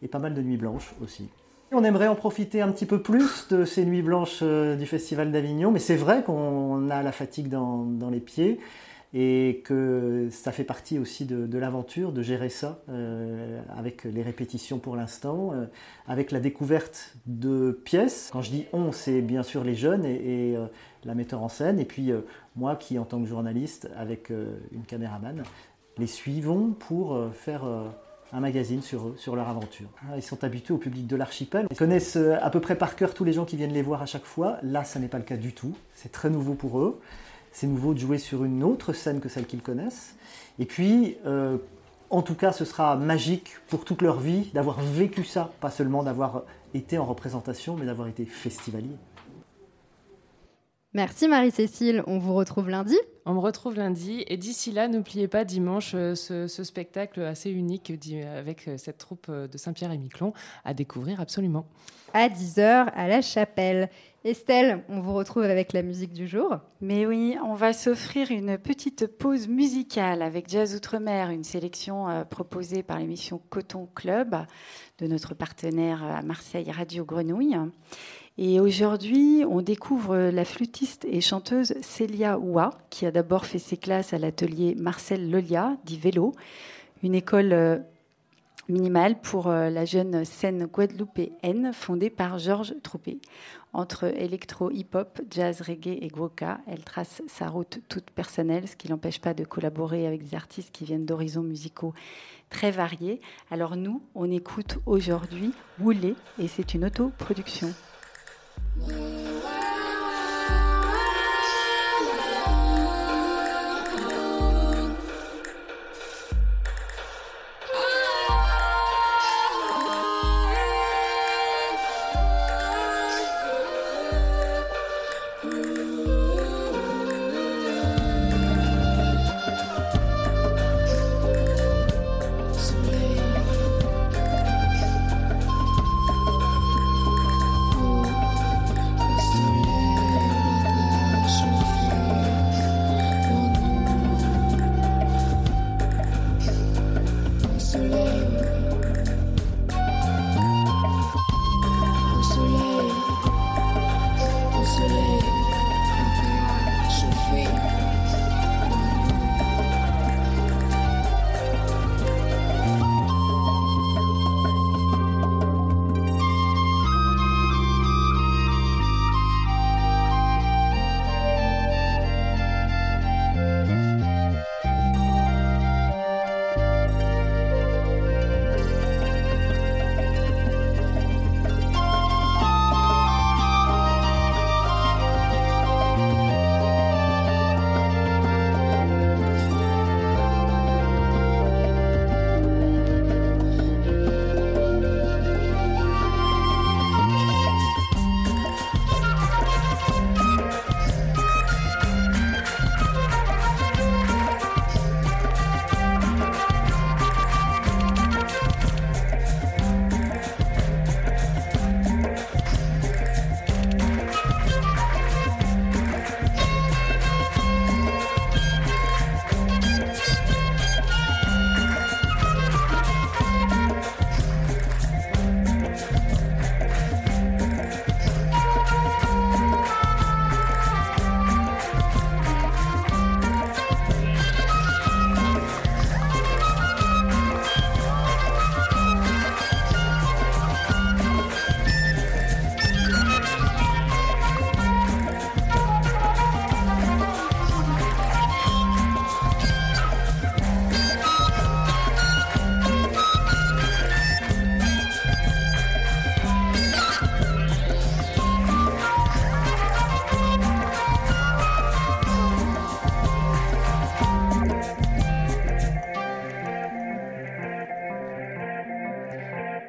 et pas mal de nuits blanches aussi. On aimerait en profiter un petit peu plus de ces nuits blanches euh, du Festival d'Avignon, mais c'est vrai qu'on a la fatigue dans, les pieds et que ça fait partie aussi de, l'aventure de gérer ça euh, avec les répétitions pour l'instant, euh, avec la découverte de pièces. Quand je dis on, c'est bien sûr les jeunes et, la metteur en scène, et puis moi qui en tant que journaliste avec une caméraman, les suivons pour faire un magazine sur eux, sur leur aventure. Ah, ils sont habitués au public de l'archipel. Ils connaissent à peu près par cœur tous les gens qui viennent les voir à chaque fois. Là, ça n'est pas le cas du tout. C'est très nouveau pour eux c'est nouveau de jouer sur une autre scène que celle qu'ils connaissent. Et puis, euh, en tout cas, ce sera magique pour toute leur vie d'avoir vécu ça, pas seulement d'avoir été en représentation, mais d'avoir été festivalier. Merci Marie-Cécile, on vous retrouve lundi. On me retrouve lundi et d'ici là, n'oubliez pas dimanche euh, ce, ce, spectacle assez unique avec euh, cette troupe de Saint-Pierre et Miquelon à découvrir absolument. À 10h à la chapelle. Estelle, on vous retrouve avec la musique du jour. Mais oui, on va s'offrir une petite pause musicale avec Jazz Outre-mer, une sélection euh, proposée par l'émission Coton Club de notre partenaire à Marseille Radio Grenouille. Et aujourd'hui, on découvre la flûtiste et chanteuse Célia Oua, qui a d'abord fait ses classes à l'atelier Marcel Lolia, dit Vélo, une école euh, minimale pour euh, la jeune scène guadeloupéenne fondée par Georges Troupé. Entre électro, hip-hop, jazz, reggae et gwoka, elle trace sa route toute personnelle, ce qui l'empêche pas de collaborer avec des artistes qui viennent d'horizons musicaux très variés. Alors nous, on écoute aujourd'hui Woulé et c'est une autoproduction. 你。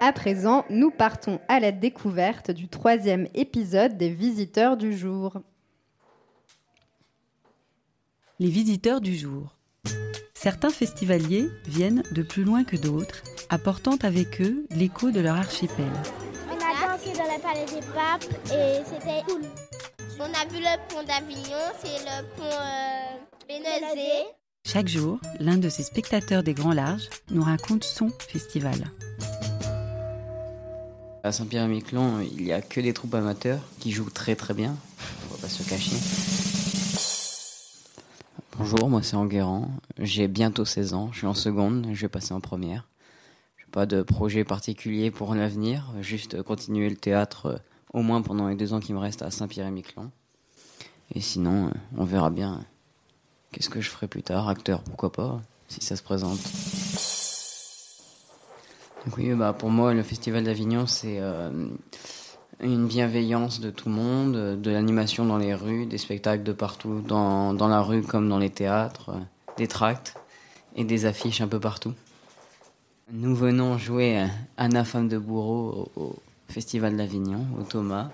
À présent, nous partons à la découverte du troisième épisode des visiteurs du jour. Les visiteurs du jour. Certains festivaliers viennent de plus loin que d'autres, apportant avec eux l'écho de leur archipel. On a dansé dans la palais des papes et c'était cool. On a vu le pont d'Avignon, c'est le pont euh. Chaque jour, l'un de ces spectateurs des Grands Larges nous raconte son festival. À Saint-Pierre-et-Miquelon, il n'y a que des troupes amateurs qui jouent très très bien, va pas se cacher. Bonjour, moi c'est Enguerrand, j'ai bientôt 16 ans, je suis en seconde, je vais passer en première. Je n'ai pas de projet particulier pour l'avenir, juste continuer le théâtre euh, au moins pendant les deux ans qui me restent à Saint-Pierre-et-Miquelon. Et sinon, euh, on verra bien qu'est-ce que je ferai plus tard, acteur, pourquoi pas, si ça se présente. Oui, bah pour moi, le Festival d'Avignon, c'est euh, une bienveillance de tout le monde, de l'animation dans les rues, des spectacles de partout, dans, dans la rue comme dans les théâtres, euh, des tracts et des affiches un peu partout. Nous venons jouer euh, Anna Femme de Bourreau au, Festival d'Avignon, au Thomas.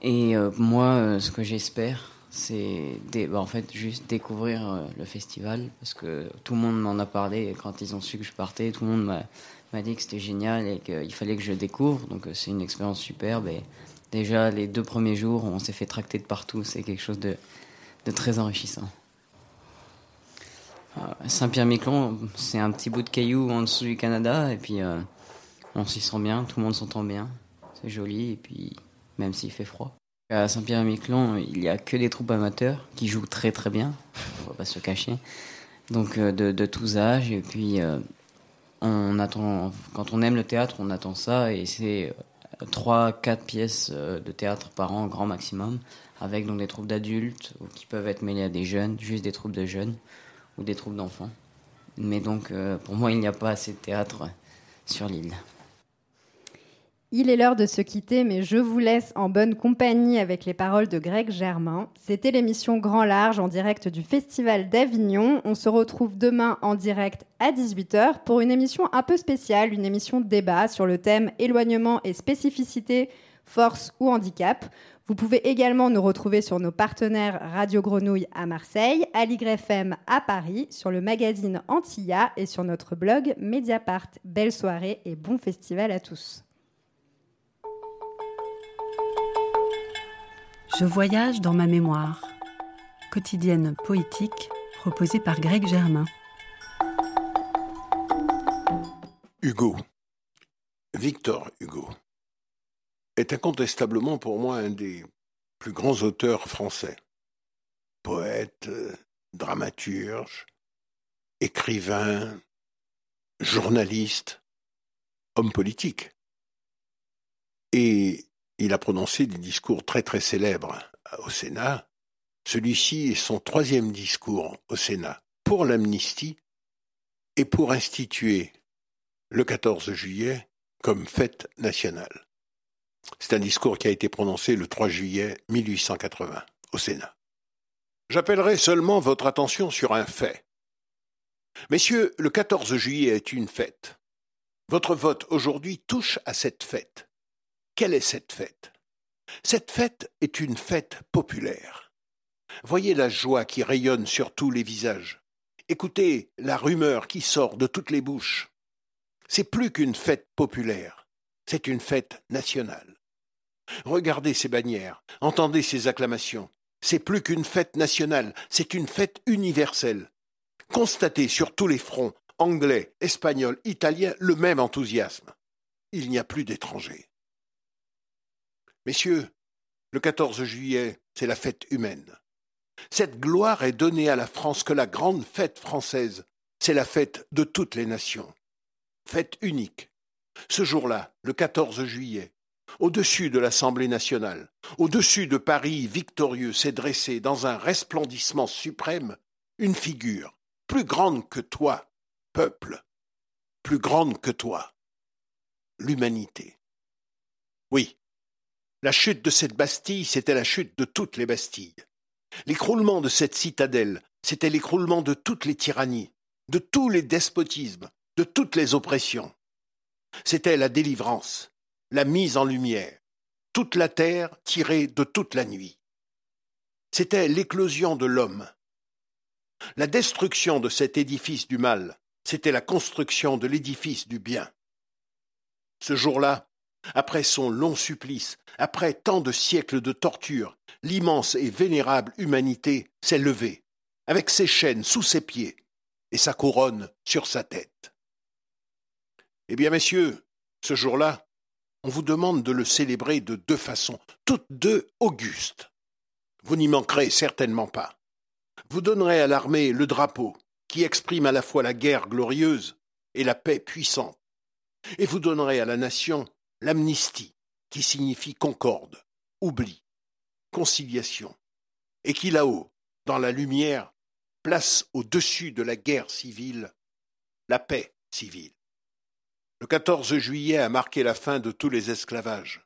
Et moi, ce que j'espère, c'est bah, en fait juste découvrir le festival parce que tout le monde m'en a parlé quand ils ont su que je partais, tout le monde m'a m'a dit que c'était génial et qu'il fallait que je découvre. Donc euh, c'est une expérience superbe. Et déjà les deux premiers jours, on s'est fait tracter de partout. C'est quelque chose de, de très enrichissant. Euh, Saint-Pierre-Miquelon, c'est un petit bout de caillou en dessous du Canada et puis euh, on s'y sent bien, tout le monde s'entend bien, c'est joli et puis même s'il fait froid. À Saint-Pierre-et-Miquelon, il n'y a que des troupes amateurs qui jouent très très bien, on va pas se cacher. Donc euh, de, de tous âges et puis on attend quand on aime le théâtre, on attend ça et c'est euh, trois quatre pièces euh, de théâtre par an grand maximum avec donc des troupes d'adultes qui peuvent être mêlées à des jeunes, juste des troupes de jeunes ou des troupes d'enfants. Mais donc euh, pour moi, il n'y a pas assez de théâtre sur l'île. Il est l'heure de se quitter, mais je vous laisse en bonne compagnie avec les paroles de Greg Germain. C'était l'émission Grand Large en direct du Festival d'Avignon. On se retrouve demain en direct à 18h pour une émission un peu spéciale, une émission débat sur le thème éloignement et spécificité, force ou handicap. Vous pouvez également nous retrouver sur nos partenaires Radio Grenouille à Marseille, Aligre FM à Paris, sur le magazine Antilla et sur notre blog Mediapart. Belle soirée et bon festival à tous. Je voyage dans ma mémoire. Quotidienne poétique proposée par Greg Germain. Hugo, Victor Hugo, est incontestablement pour moi un des plus grands auteurs français. Poète, dramaturge, écrivain, journaliste, homme politique. Et il a prononcé des discours très très célèbres au Sénat. Celui-ci est son troisième discours au Sénat pour l'amnistie et pour instituer le 14 juillet comme fête nationale. C'est un discours qui a été prononcé le 3 juillet 1880 au Sénat. J'appellerai seulement votre attention sur un fait. Messieurs, le 14 juillet est une fête. Votre vote aujourd'hui touche à cette fête. Quelle est cette fête? Cette fête est une fête populaire. Voyez la joie qui rayonne sur tous les visages. Écoutez la rumeur qui sort de toutes les bouches. C'est plus qu'une fête populaire, c'est une fête nationale. Regardez ces bannières, entendez ces acclamations. C'est plus qu'une fête nationale, c'est une fête universelle. Constatez sur tous les fronts, anglais, espagnol, italien, le même enthousiasme. Il n'y a plus d'étrangers. Messieurs, le 14 juillet, c'est la fête humaine. Cette gloire est donnée à la France que la grande fête française, c'est la fête de toutes les nations. Fête unique. Ce jour-là, le 14 juillet, au-dessus de l'Assemblée nationale, au-dessus de Paris victorieux, s'est dressée dans un resplendissement suprême une figure plus grande que toi, peuple, plus grande que toi, l'humanité. Oui, la chute de cette Bastille, c'était la chute de toutes les Bastilles. L'écroulement de cette citadelle, c'était l'écroulement de toutes les tyrannies, de tous les despotismes, de toutes les oppressions. C'était la délivrance, la mise en lumière, toute la terre tirée de toute la nuit. C'était l'éclosion de l'homme. La destruction de cet édifice du mal, c'était la construction de l'édifice du bien. Ce jour-là, après son long supplice, après tant de siècles de torture, l'immense et vénérable humanité s'est levée, avec ses chaînes sous ses pieds et sa couronne sur sa tête. Eh bien, messieurs, ce jour-là, on vous demande de le célébrer de deux façons, toutes deux augustes. Vous n'y manquerez certainement pas. Vous donnerez à l'armée le drapeau, qui exprime à la fois la guerre glorieuse et la paix puissante. Et vous donnerez à la nation l'amnistie, qui signifie concorde, oubli, conciliation, et qui là-haut, dans la lumière, place au-dessus de la guerre civile la paix civile. Le 14 juillet a marqué la fin de tous les esclavages.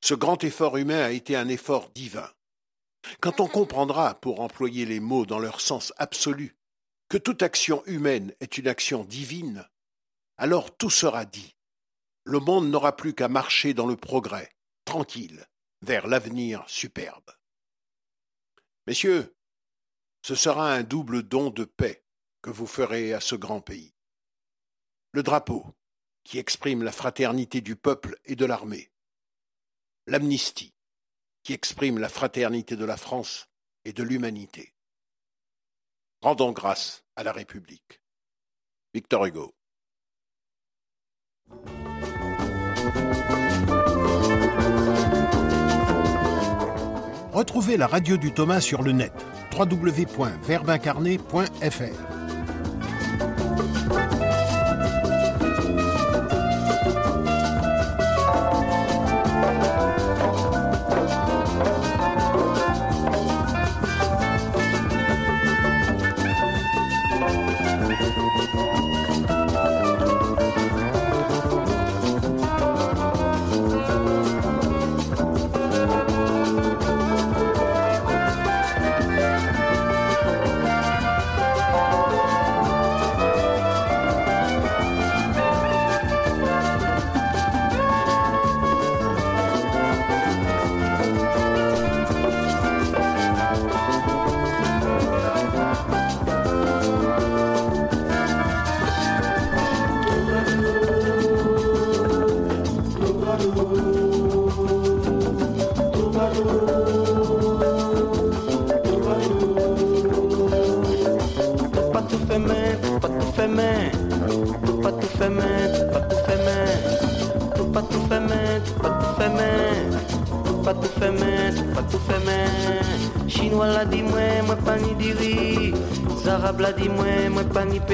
Ce grand effort humain a été un effort divin. Quand on comprendra, pour employer les mots dans leur sens absolu, que toute action humaine est une action divine, alors tout sera dit. Le monde n'aura plus qu'à marcher dans le progrès, tranquille, vers l'avenir superbe. Messieurs, ce sera un double don de paix que vous ferez à ce grand pays. Le drapeau, qui exprime la fraternité du peuple et de l'armée. L'amnistie, qui exprime la fraternité de la France et de l'humanité. Rendons grâce à la République. Victor Hugo. Retrouvez la radio du Thomas sur le net www.verbincarné.fr.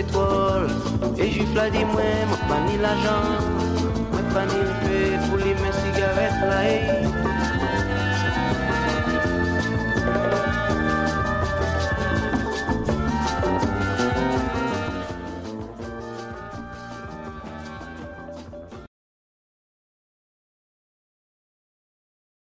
pétrole.